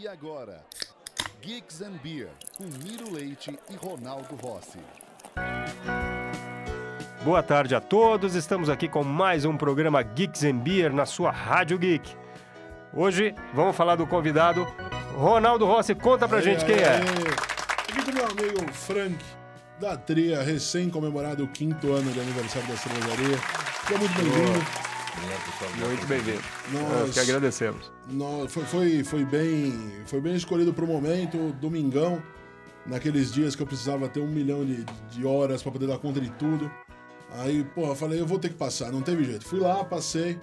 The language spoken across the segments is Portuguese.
E agora, Geeks and Beer, com Miro Leite e Ronaldo Rossi. Boa tarde a todos, estamos aqui com mais um programa Geeks and Beer na sua Rádio Geek. Hoje vamos falar do convidado Ronaldo Rossi. Conta pra gente quem é. Aqui com meu amigo Frank, da Tria, recém comemorado o quinto ano de aniversário da cervejaria. Seja muito bem-vindo. Muito bem-vindo. Nós- Nós que agradecemos. Nó- Foi, foi, foi, bem, foi bem escolhido pro momento, domingão, naqueles dias que eu precisava ter um milhão de, de horas pra poder dar conta de tudo. Aí, porra, eu falei, eu vou ter que passar, não teve jeito. Fui lá, passei,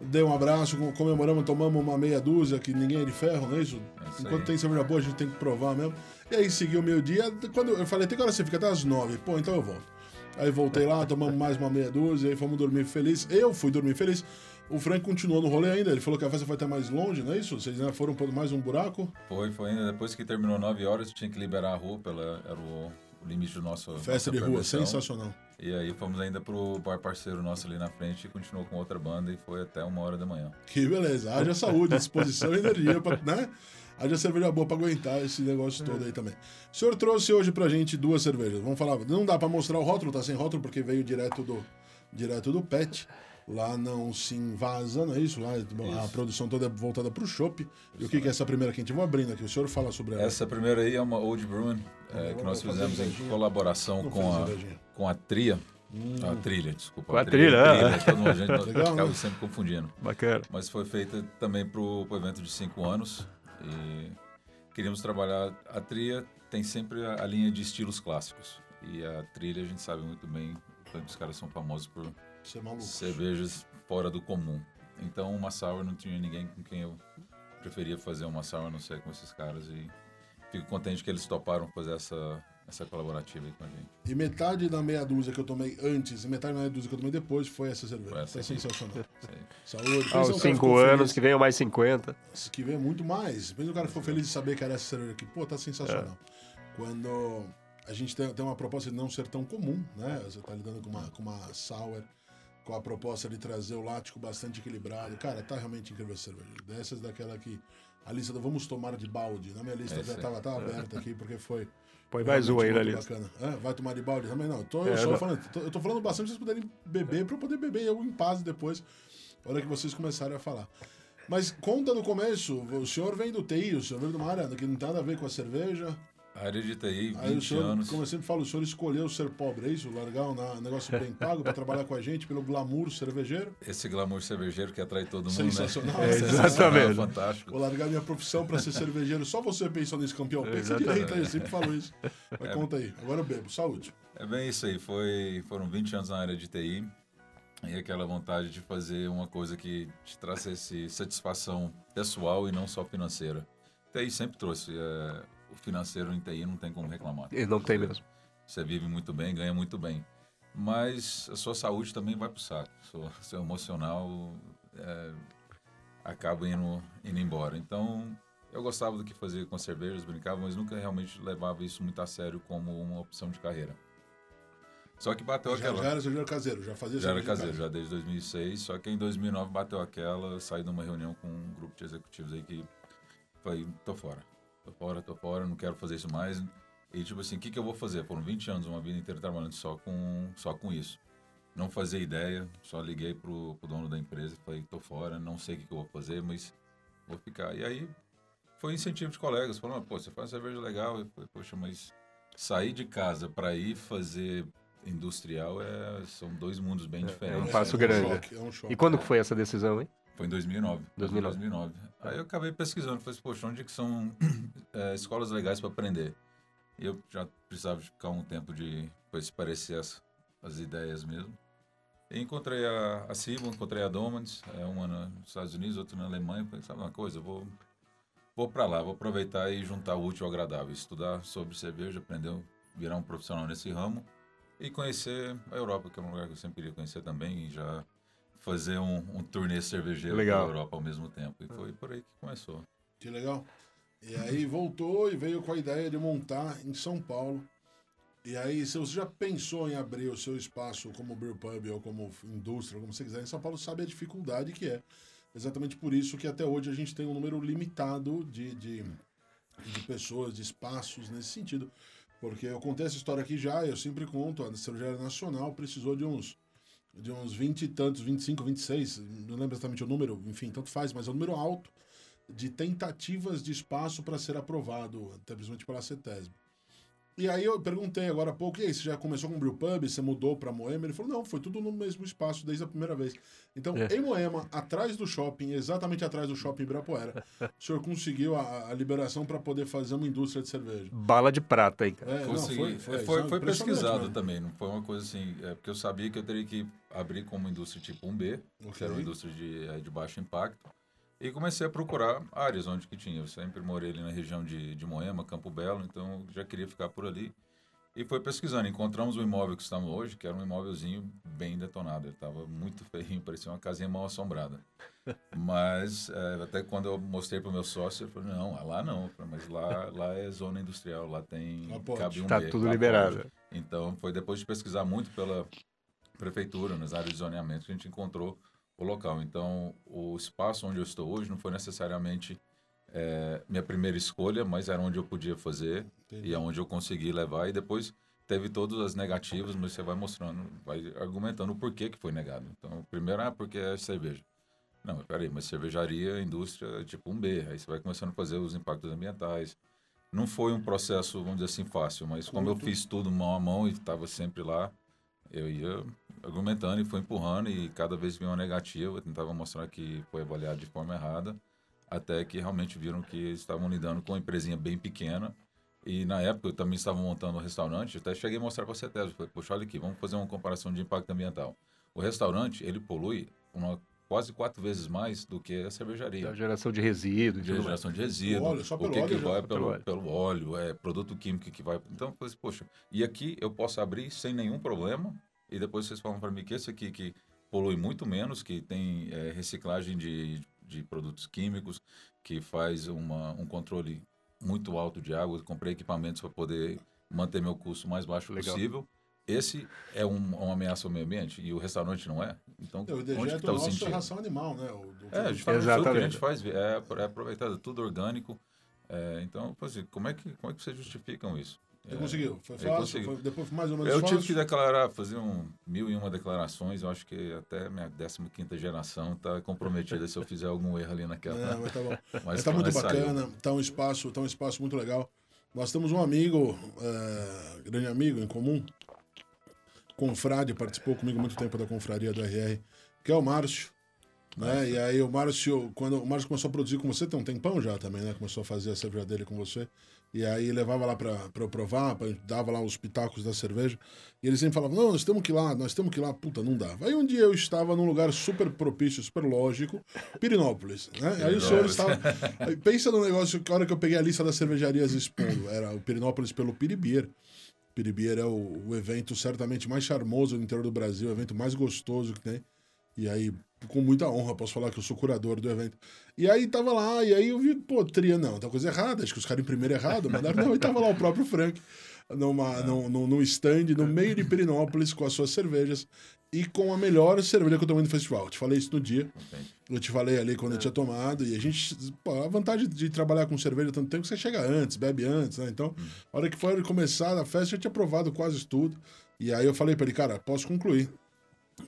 dei um abraço, com- comemoramos, tomamos uma meia dúzia, que ninguém é de ferro, não é isso? isso Enquanto aí. tem cerveja boa, a gente tem que provar mesmo. E aí segui o meu dia, quando eu falei, tem que hora você fica até as nove. Pô, então eu volto. Aí voltei lá, tomamos mais uma meia dúzia, aí fomos dormir feliz. Eu fui dormir feliz. O Frank continuou no rolê ainda, ele falou que a festa foi até mais longe, não é isso? Vocês ainda foram por mais um buraco? Foi, foi ainda depois que terminou 9 horas, tinha que liberar a rua, pela, era o, o limite do nosso. Festa de rua, sensacional. E aí fomos ainda pro bar parceiro nosso ali na frente e continuou com outra banda e foi até uma hora da manhã. Que beleza. Haja saúde, disposição e energia, pra, né? Haja cerveja boa pra aguentar esse negócio todo aí também. O senhor trouxe hoje pra gente duas cervejas. Vamos falar, não dá pra mostrar o rótulo, tá sem rótulo porque veio direto do, direto do PET. Lá não se invasa, não é isso? Lá a produção toda é voltada pro chopp. E o que, que é essa primeira que a gente vai abrindo aqui? O senhor fala sobre ela. Essa primeira aí é uma Old Bruin é, que nós fizemos em colaboração Não com a, com a Tria. A trilha, desculpa. Com a trilha, é. todo mundo, a gente Legal, acaba né? sempre confundindo. Bacana. mas foi feita também para o evento de cinco anos e queríamos trabalhar a trilha tem sempre a, a linha de estilos clássicos e a trilha a gente sabe muito bem o os caras são famosos por Você é maluco. cervejas fora do comum então uma sour não tinha ninguém com quem eu preferia fazer uma sour a não ser com esses caras e fico contente que eles toparam fazer essa essa colaborativa aí com a gente E metade da meia dúzia que eu tomei antes e metade da meia dúzia que eu tomei depois foi essa cerveja. Foi essa é aqui. sensacional. Isso. Saúde. Cara cinco anos, feliz. que venham mais 50. que vem muito mais. Mesmo o cara ficou feliz de saber que era essa cerveja aqui. Pô, tá sensacional. Quando a gente tem, tem uma proposta de não ser tão comum, né? Você tá lidando com uma, com uma sour, com a proposta de trazer o lático bastante equilibrado. Cara, tá realmente incrível essa cerveja. Dessas daquela que a lista do vamos tomar de balde. Na minha lista É já tava, tava aberta aqui, porque foi. Põe foi mais um aí na lista. É, vai tomar de balde também? Não, eu tô, eu É, só não. falando, tô- eu tô falando bastante pra vocês poderem beber, pra eu poder beber eu em paz depois, na hora que vocês começarem a falar. Mas conta no começo, o senhor vem do TI, o senhor vem de uma área que não tem nada a ver com a cerveja. De TI Aí o 20 senhor, anos como eu sempre falo, o senhor escolheu ser pobre, é isso? Largar um negócio bem pago para trabalhar com a gente pelo glamour cervejeiro? esse glamour cervejeiro que atrai todo mundo Sensacional. né? É, exatamente. fantástico Vou largar minha profissão para ser cervejeiro. Só você pensou nisso, campeão. Pensa direito aí, eu sempre falo isso. Mas conta aí. Agora eu bebo. Saúde. É bem isso aí. Foi, foram 20 anos na área de TI e aquela vontade de fazer uma coisa que te trouxesse satisfação pessoal e não só financeira. TI sempre trouxe. é, o financeiro em TI não tem como reclamar. E não tem mesmo. Você vive muito bem, ganha muito bem. Mas a sua saúde também vai pro saco. Seu, seu emocional é, acaba indo, indo embora. Então, eu gostava do que fazia com as cervejas, brincava, mas nunca realmente levava isso muito a sério como uma opção de carreira. Só que bateu Já, aquela. já era cervejeiro caseiro, já fazia Já era caseiro, casa. já desde 2006. Só que em 2009 bateu aquela, saí de uma reunião com um grupo de executivos aí que falei, tô fora. Tô fora, tô fora, não quero fazer isso mais. E tipo assim, o que, que eu vou fazer? Foram 20 anos, uma vida inteira trabalhando só com, só com isso. Não fazia ideia, só liguei pro, pro dono da empresa e falei, tô fora, não sei o que, que eu vou fazer, mas vou ficar. E aí foi incentivo de colegas, falando, pô, você faz cerveja legal. Eu falei, poxa, mas sair de casa para ir fazer industrial é, são dois mundos bem diferentes. um passo é grande. Um choque, é um choque. E quando que foi essa decisão, hein? Foi em 2009. 2009. 2009. Aí eu acabei pesquisando, falei, poxa, onde que são eh, escolas legais para aprender? E eu já precisava ficar um tempo de se parecer as, as ideias mesmo. E encontrei a, a Cibo, encontrei a Domans, é uma nos Estados Unidos, outra na Alemanha. Falei, sabe uma coisa, vou, vou para lá, vou aproveitar e juntar o útil ao agradável. Estudar sobre cerveja, aprender, virar um profissional nesse ramo e conhecer a Europa, que é um lugar que eu sempre queria conhecer também, e já fazer um, um turnê cervejeiro Legal. pela Europa ao mesmo tempo. E foi por aí que começou. Que legal. E aí voltou e veio com a ideia de montar em São Paulo. E aí, se você já pensou em abrir o seu espaço como beer pub ou como indústria, como você quiser, em São Paulo, sabe a dificuldade que é Exatamente por isso que até hoje a gente tem um número limitado de, de, de pessoas, de espaços nesse sentido. Porque eu contei essa história aqui já, eu sempre conto, a Cervejaria Nacional precisou de uns de uns 20 e tantos, 25, 26, não lembro exatamente o número, enfim, tanto faz, mas é um número alto de tentativas de espaço para ser aprovado, até principalmente pela CETESB. E aí eu perguntei agora há pouco, e aí, você já começou com o Brewpub, você mudou para Moema? Ele falou, não, foi tudo no mesmo espaço desde a primeira vez. Então, É. em Moema, atrás do shopping, exatamente atrás do shopping Ibirapuera, o senhor conseguiu a, a liberação para poder fazer uma indústria de cerveja. Bala de prata aí, cara. É, não, foi, É, foi, foi, foi impressionante pesquisado mesmo. também, não foi uma coisa assim, é, porque eu sabia que eu teria que abrir como indústria tipo 1B, que Ok. era uma indústria de, de baixo impacto, e comecei a procurar áreas onde que tinha. Eu sempre morei ali na região de, de Moema, Campo Belo, então já queria ficar por ali. E foi pesquisando, encontramos o imóvel que estamos hoje, que era um imóvelzinho bem detonado. Ele estava muito feinho, parecia uma casinha mal assombrada. Mas é, até quando eu mostrei para o meu sócio, ele falou, não, lá não, falei, mas lá, lá é zona industrial, lá tem... Um Tá B, tudo liberado. pode. Então, foi depois de pesquisar muito pela prefeitura, nas áreas de zoneamento, que a gente encontrou o local. Então, o espaço onde eu estou hoje não foi necessariamente é, minha primeira escolha, mas era onde eu podia fazer Entendi. e aonde eu consegui levar. E depois teve todas as negativas, mas você vai mostrando, vai argumentando o porquê que foi negado. Então, primeiro, ah, porque é cerveja. Não, peraí, mas cervejaria, indústria, é tipo um B. Aí você vai começando a fazer os impactos ambientais. Não foi um processo, vamos dizer assim, fácil, mas como eu Muito. fiz tudo mão a mão e estava sempre lá, eu ia argumentando e fui empurrando e cada vez vinha uma negativa, eu tentava mostrar que foi avaliado de forma errada, até que realmente viram que eles estavam lidando com uma empresinha bem pequena e na época eu também estava montando um restaurante, até cheguei a mostrar para a CETES, falei, poxa, olha aqui, vamos fazer uma comparação de impacto ambiental. O restaurante, ele polui uma, quase quatro vezes mais do que a cervejaria Da geração de resíduo e de geração de resíduo, O óleo, só o que, óleo que vai Pelo pelo, óleo. pelo óleo, é produto químico que vai. Então, eu falei assim, poxa, e aqui eu posso abrir sem nenhum problema, e depois vocês falam para mim que esse aqui que polui muito menos, que tem é, reciclagem de, de produtos químicos, que faz uma, um controle muito alto de água, eu comprei equipamentos para poder manter meu custo mais baixo Legal. possível. Esse é um, uma ameaça ao meio ambiente e o restaurante não é. Então, O onde que está o é sentido? ração animal, né? O, do- É, do- justamente tudo que a gente faz é, é aproveitado, tudo orgânico. É, então, assim, como é, que, como é que vocês justificam isso? Você É, conseguiu? Foi fácil? Foi, depois foi mais ou menos Eu fácil? tive que declarar, fazer um mil e uma declarações. Eu acho que até minha 15 geração está comprometida se eu fizer algum erro ali naquela. É, mas tá bom. Mas, Mas tá muito bacana, tá um espaço, tá um espaço muito legal. Nós temos um amigo, é, grande amigo em comum, confrade, participou comigo muito tempo da confraria do RR, que é o Márcio. Né? E aí o Márcio, quando o Márcio começou a produzir com você, tem um tempão já também, né? Começou a fazer a cerveja dele com você. E aí levava lá pra, pra eu provar, pra, dava lá os pitacos da cerveja. E ele sempre falava, não, nós temos que ir lá, nós temos que ir lá. Puta, não dava. Aí um dia eu estava num lugar super propício, super lógico, Pirinópolis, né? Aí o senhor estava... Aí pensa no negócio, que a hora que eu peguei a lista das cervejarias expondo, era o Pirinópolis pelo Piribier. Piribier é o, o evento certamente mais charmoso do interior do Brasil, o evento mais gostoso que tem. E aí, com muita honra, posso falar que eu sou curador do evento. E aí tava lá, e aí eu vi, pô, tria, não, tá coisa errada, acho que os caras imprimiram errado, mandaram, não, e tava lá o próprio Frank, numa, num, num, num stand no meio de Perinópolis com as suas cervejas e com a melhor cerveja que eu tomei no festival. Eu te falei isso no dia, eu te falei ali quando eu tinha tomado, e a gente, pô, a vantagem de trabalhar com cerveja tanto tempo é que você chega antes, bebe antes, né? Então, a hora que foi começar a festa, eu tinha provado quase tudo. E aí eu falei pra ele, cara, posso concluir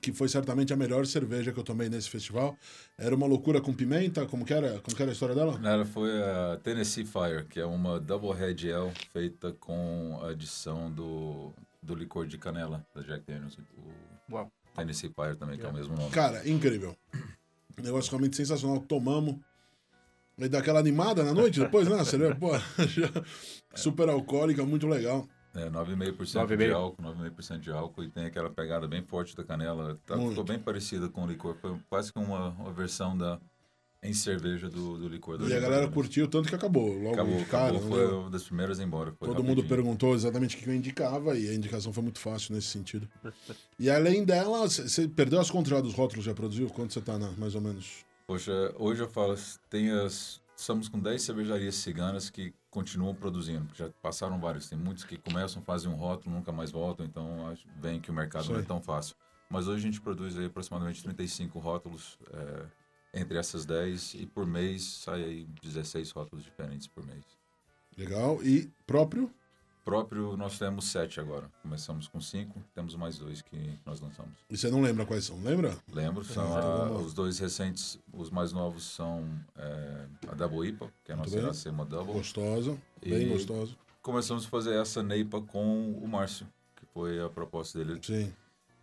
que foi certamente a melhor cerveja que eu tomei nesse festival. Era uma loucura com pimenta, como que era, como que era a história dela? Ela foi a Tennessee Fire, que é uma Double Red Ale feita com a adição do, do licor de canela da Jack Daniels. O Uau. Tennessee Fire também, que é o mesmo nome. Cara, incrível. Negócio realmente sensacional. Tomamos. E dá aquela animada na noite depois, né? Cerveja, pô, já- super alcoólica, muito legal. É, 9,5% 9,5. de álcool, 9,5% de álcool e tem aquela pegada bem forte da canela. Tá, ficou bem parecida com o licor, foi quase que uma, uma versão da em cerveja do, do licor. do E a galera Daniels. curtiu tanto que acabou. Logo Acabou, cara. acabou, não foi uma das primeiras embora. Todo mundo rapidinho. perguntou exatamente o que eu indicava e a indicação foi muito fácil nesse sentido. E além dela, você perdeu as contas dos rótulos, já produziu? Quanto você tá na, mais ou menos? Poxa, hoje eu falo, tem as, estamos com 10 cervejarias ciganas que continuam produzindo. Já passaram vários. Tem muitos que começam, fazem um rótulo, nunca mais voltam, então acho bem que o mercado não é tão fácil. Mas hoje a gente produz aí aproximadamente 35 rótulos é, entre essas 10 e por mês sai aí 16 rótulos diferentes por mês. Legal. E próprio? Próprio, nós temos sete agora. Começamos com cinco, temos mais dois que nós lançamos. E você não lembra quais são, lembra? Lembro, são Ah, a- os dois recentes, os mais novos são é, a Double IPA, que é a nossa. Iracema Double. Gostosa. Bem gostosa. Começamos a fazer essa NEIPA com o Márcio, que foi a proposta dele. Sim.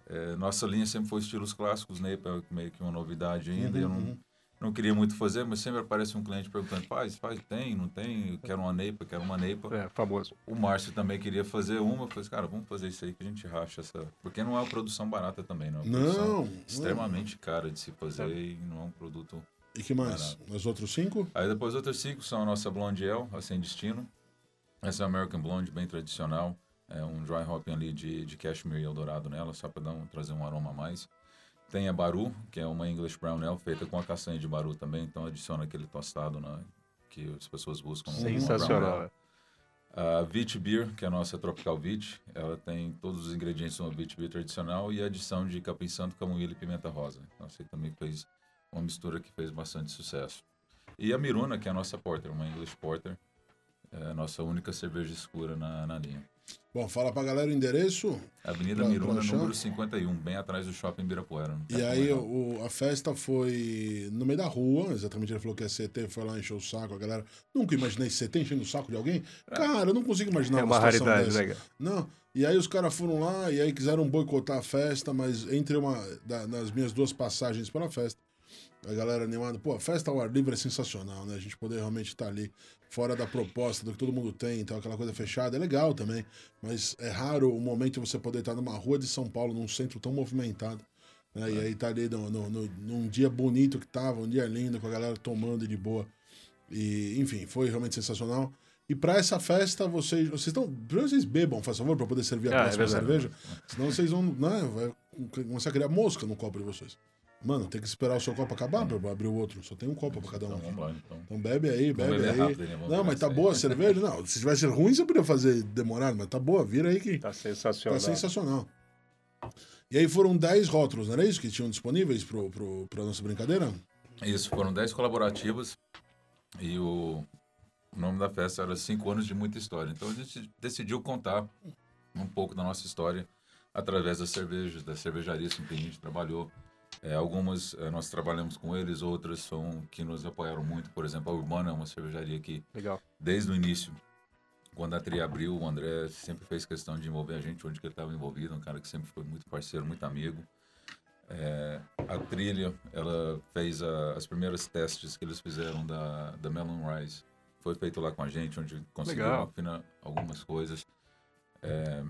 É, nossa linha sempre foi estilos clássicos, NEIPA é meio que uma novidade ainda. Uhum, eu não, uhum. Não queria muito fazer, mas sempre aparece um cliente perguntando: faz, faz, tem, não tem? Eu quero uma NEIPA, quero uma NEIPA. É, famoso. O Márcio também queria fazer uma. Eu falei, cara, vamos fazer isso aí que a gente racha essa. Porque não é uma produção barata também, não. É uma produção Não. não. extremamente cara de se fazer e não é um produto. E que mais? Os outros cinco? Aí depois outras cinco são a nossa Blonde Ale, a Sem Destino. Essa é a American Blonde, bem tradicional. É um dry hopping ali de, de cashmere e eldorado nela, só para dar um, trazer um aroma a mais. Tem a Baru, que é uma English Brown Ale feita com a castanha de Baru também, então adiciona aquele tostado na, que as pessoas buscam. Sensacional. A Vit Beer, que é a nossa Tropical Vit, ela tem todos os ingredientes de uma Vit Beer tradicional e a adição de capim santo, camomila e pimenta rosa. Então, você também fez uma mistura que fez bastante sucesso. E a Miruna, que é a nossa Porter, uma English Porter, é a nossa única cerveja escura na, na linha. Bom, fala pra galera o endereço. Avenida Pra- Miruna, número 51, bem atrás do Shopping Ibirapuera. no E aí o, a festa foi no meio da rua, exatamente ele falou que é CT, foi lá encher o saco, a galera. Nunca imaginei CT enchendo o saco de alguém. Cara, eu não consigo imaginar É uma situação raridade, dessa. né? cara? Não. E aí os caras foram lá e aí quiseram boicotar a festa, mas entre uma da- nas minhas duas passagens pela festa, a galera animada, pô, a festa ao ar livre é sensacional, né? A gente poder realmente estar ali fora da proposta do que todo mundo tem, então aquela coisa fechada é legal também, mas é raro o momento você poder estar numa rua de São Paulo, num centro tão movimentado. Né? E aí tá ali no, no- no- num dia bonito que tava, um dia lindo, com a galera tomando de boa. E, enfim, foi realmente sensacional. E pra essa festa, vocês. Vocês estão. Primeiro vocês bebam, faz favor, pra poder servir a Ah, é próxima verdade. cerveja. Senão vocês vão. Né, vai começar a criar mosca no copo de vocês. Mano, tem que esperar o seu copo acabar pra abrir o outro. Só tem um copo pra cada um. Então, vamos lá, então. Então bebe aí, bebe aí. rápido, né? Não, mas tá boa a cerveja? Não, se tivesse ruim, você podia fazer demorado, mas tá boa, vira aí que Tá tá sensacional. sensacional. E aí foram 10 rótulos, não era isso que tinham disponíveis pro, pro, pra nossa brincadeira? Isso, foram 10 colaborativas e o, o nome da festa era Cinco Anos de Muita História. Então a gente decidiu contar um pouco da nossa história através das cervejas, das cervejarias com que a gente trabalhou. É, algumas eh, nós trabalhamos com eles, outras são que nos apoiaram muito. Por exemplo, a Urbana é uma cervejaria que, Legal. desde o início, quando a Tri abriu, o André sempre fez questão de envolver a gente onde que ele estava envolvido, um cara que sempre foi muito parceiro, muito amigo. É, a trilha, ela fez a- as primeiras testes que eles fizeram da, da Melon Rise. Foi feito lá com a gente, onde conseguiu Legal. afinar algumas coisas. É,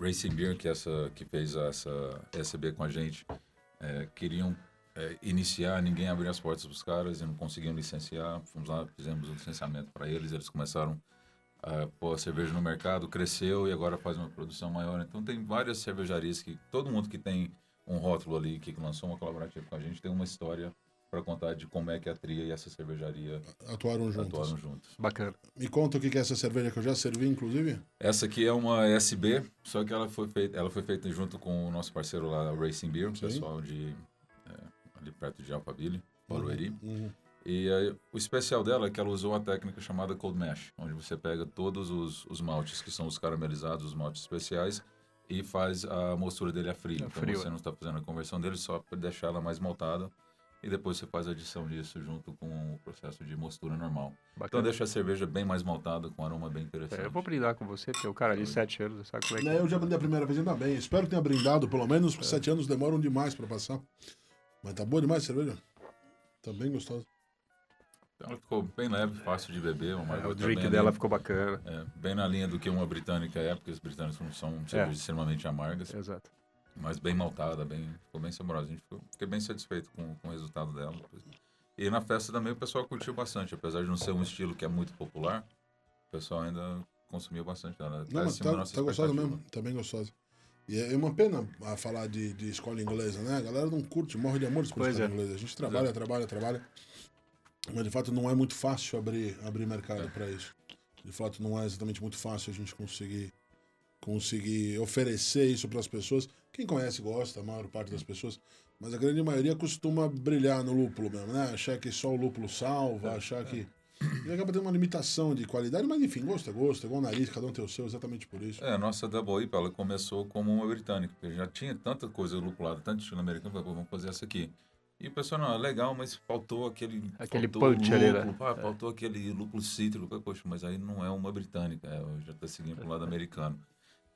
Racing Beer, que, é essa, que fez essa SB com a gente, é, queriam é, iniciar, ninguém abriu as portas para os caras e não conseguiam licenciar. Fomos lá, fizemos o licenciamento para eles, eles começaram a pôr a cerveja no mercado, cresceu e agora faz uma produção maior. Então tem várias cervejarias que todo mundo que tem um rótulo ali, que lançou uma colaborativa com a gente, tem uma história para contar de como é que a Tria e essa cervejaria Atuaram juntos. atuaram juntos. Bacana. Me conta o que é essa cerveja que eu já servi, inclusive. Essa aqui é uma SB, só que ela foi feita, ela foi feita junto com o nosso parceiro lá, Racing Beer, o Sim. pessoal de é, ali perto de Alphaville, Barueri. Uhum. E aí, o especial dela é que ela usou uma técnica chamada Cold Mash, onde você pega todos os, os maltes que são os caramelizados, os maltes especiais, e faz a mostura dele a frio. A então frio, você é. não está fazendo a conversão dele só para deixar ela mais maltada. E depois você faz a adição disso junto com o processo de mostura normal. Então Bacana. deixa a cerveja bem mais maltada, com um aroma bem interessante. É, eu vou brindar com você, porque o cara ali, sete anos, sabe como é que Né, eu já brindei a primeira vez, ainda bem. Espero que tenha brindado, pelo menos, porque sete anos demoram demais pra passar. Mas tá boa demais a cerveja? Tá bem gostosa. Então ela ficou bem leve, fácil de beber. Uma é, o drink dela ali- ficou bacana. é, bem na linha do que uma britânica é, porque as britânicas não são cervejas extremamente amargas. Exato. Mas bem maltada, bem, ficou bem saborosa. A gente ficou, fiquei bem satisfeito com, com o resultado dela. E na festa também o pessoal curtiu bastante, apesar de não ser um estilo que é muito popular, o pessoal ainda consumiu bastante dela. Não, mas tá, tá gostosa mesmo. Tá bem gostosa. E é uma pena a falar de, de escola inglesa, né? A galera não curte, morre de amor por escola é. inglesa. A gente trabalha, trabalha, trabalha. Mas de fato não é muito fácil abrir, abrir mercado para isso. De fato não é exatamente muito fácil a gente conseguir conseguir oferecer isso para as pessoas. Quem conhece gosta, a maior parte das pessoas. Mas a grande maioria costuma brilhar no lúpulo mesmo, né? Achar que só o lúpulo salva, achar que. E acaba tendo uma limitação de qualidade, mas enfim, gosto é gosto, é igual o nariz, cada um tem o seu, exatamente por isso. É, a nossa Double IPA, ela começou como uma britânica, porque já tinha tanta coisa lupulada, tanto estilo americano, falei, pô, vamos fazer essa aqui. E o pessoal, não, é legal, mas faltou aquele... Aquele faltou punch ali, né? ah, Faltou aquele lúpulo cítrico. Falei, Poxa, mas aí não é uma britânica, é, eu já tá seguindo pro lado americano.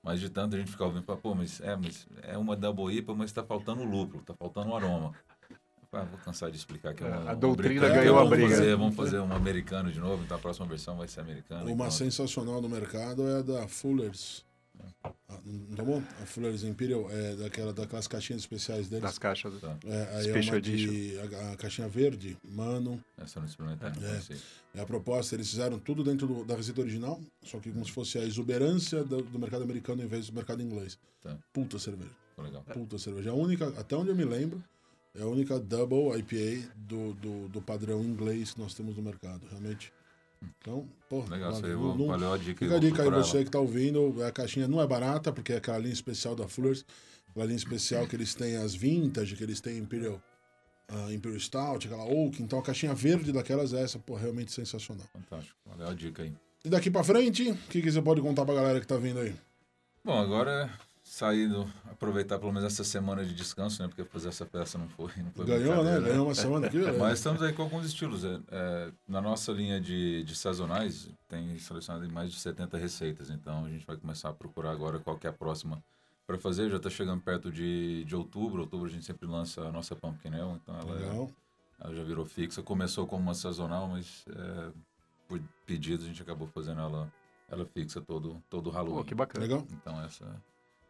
Mas de tanto a gente ficava ouvindo, fala, pô, mas é, mas é uma Double IPA, mas tá faltando o lúpulo, tá faltando o aroma. Ah, vou cansar de explicar que é uma, A doutrina britânica, ganhou a vamos briga. Fazer, vamos fazer um americano de novo, então a próxima versão vai ser americana. Uma então, sensacional no mercado é a da Fuller's. Não tá bom? A Fuller's Imperial é daquela, daquelas caixinhas especiais deles. Das caixas. Tá. É, aí é Special uma de, a, a caixinha verde, mano. Essa eu não experimentei, não É. É a proposta, eles fizeram tudo dentro do- da receita original, só que como se fosse a exuberância do, do mercado americano em vez do mercado inglês. Tá. Puta cerveja. Foi legal. Puta cerveja. É a única, até onde eu me lembro, é a única double IPA do, do, do padrão inglês que nós temos no mercado, realmente. Então, pô, Legal, vale. isso aí, Não- não- valeu a dica. Fica a dica aí, você ela. que tá ouvindo, a caixinha não é barata, porque é aquela linha especial da Fullers, aquela linha especial que eles têm as vintage, que eles têm Imperial, ah, Imperial Stout, aquela Oak, então a caixinha verde daquelas é essa, pô, realmente sensacional. Fantástico, valeu a dica aí. E daqui pra frente, o que, que você pode contar pra galera que tá vindo aí? Bom, agora é sair, do- aproveitar pelo menos essa semana de descanso, né? Porque fazer essa peça não foi. Não foi Ganhou, né? Ganhou uma semana aqui, beleza. Mas estamos aí com alguns estilos. é, é, na nossa linha de, de sazonais, tem selecionado mais de 70 receitas. Então a gente vai começar a procurar agora qual que é a próxima para fazer. Já está chegando perto de, de outubro. Outubro a gente sempre lança a nossa Pumpkin Ale, então ela, é- Legal. ela já virou fixa. Começou como uma sazonal, mas é, por pedido a gente acabou fazendo ela, ela fixa todo, todo o Halloween. Pô, que bacana. Legal. Então essa,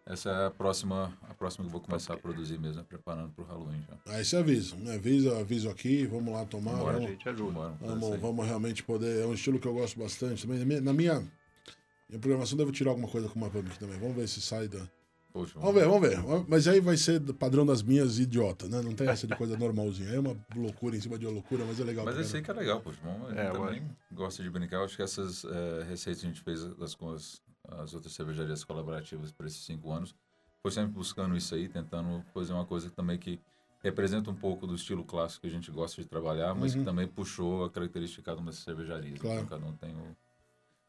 essa é a próxima, a próxima que eu vou começar a produzir mesmo, é preparando para o Halloween já. Aí você avisa, né? Avisa, aviso aqui, vamos lá tomar. Bora, A vamos, gente ajuda. Vamos fazer vamos, realmente poder. É um estilo que eu gosto bastante também. Na minha, na minha, minha programação devo tirar alguma coisa com uma pumpkin também. Vamos ver se sai da. Poxa, Vamos ver, vamos ver. Mas aí vai ser padrão das minhas idiota, né? Não tem essa de coisa normalzinha. É uma loucura em cima de uma loucura, mas é legal. Mas esse aí que é legal, poxa. Bom, a gente É, também gosta de brincar. Eu acho que essas eh, receitas que a gente fez as, com as, as outras cervejarias colaborativas por esses cinco anos, foi sempre buscando isso aí, tentando fazer uma coisa também que representa um pouco do estilo clássico que a gente gosta de trabalhar, mas que também puxou a característica de cada uma das cervejarias. Uhum. Claro. Então, cada um tem o,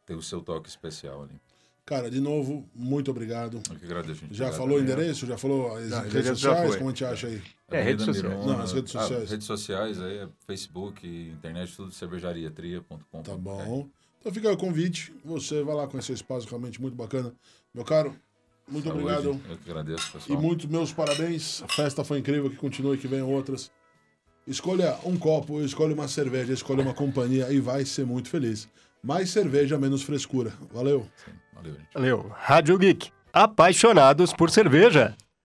tem o seu toque especial ali. Cara, de novo, muito obrigado. Eu que agradeço. gente. Já Obrigado falou o endereço? Já falou as Não, redes sociais? Como a gente acha aí? É, redes sociais. Não, as redes ah, sociais. redes sociais aí é Facebook, internet, tudo cervejariatria.com. Tá bom. Então fica aí o convite. Você vai lá conhecer o espaço realmente muito bacana. Meu caro, muito Saúde. obrigado. Eu que agradeço, E pessoal. muito meus parabéns. A festa foi incrível, que continue, que venham outras. Escolha um copo, escolha uma cerveja, escolha uma companhia e vai ser muito feliz. Mais cerveja, menos frescura. Valeu. Valeu, gente. Valeu. Rádio Geek. Apaixonados por cerveja.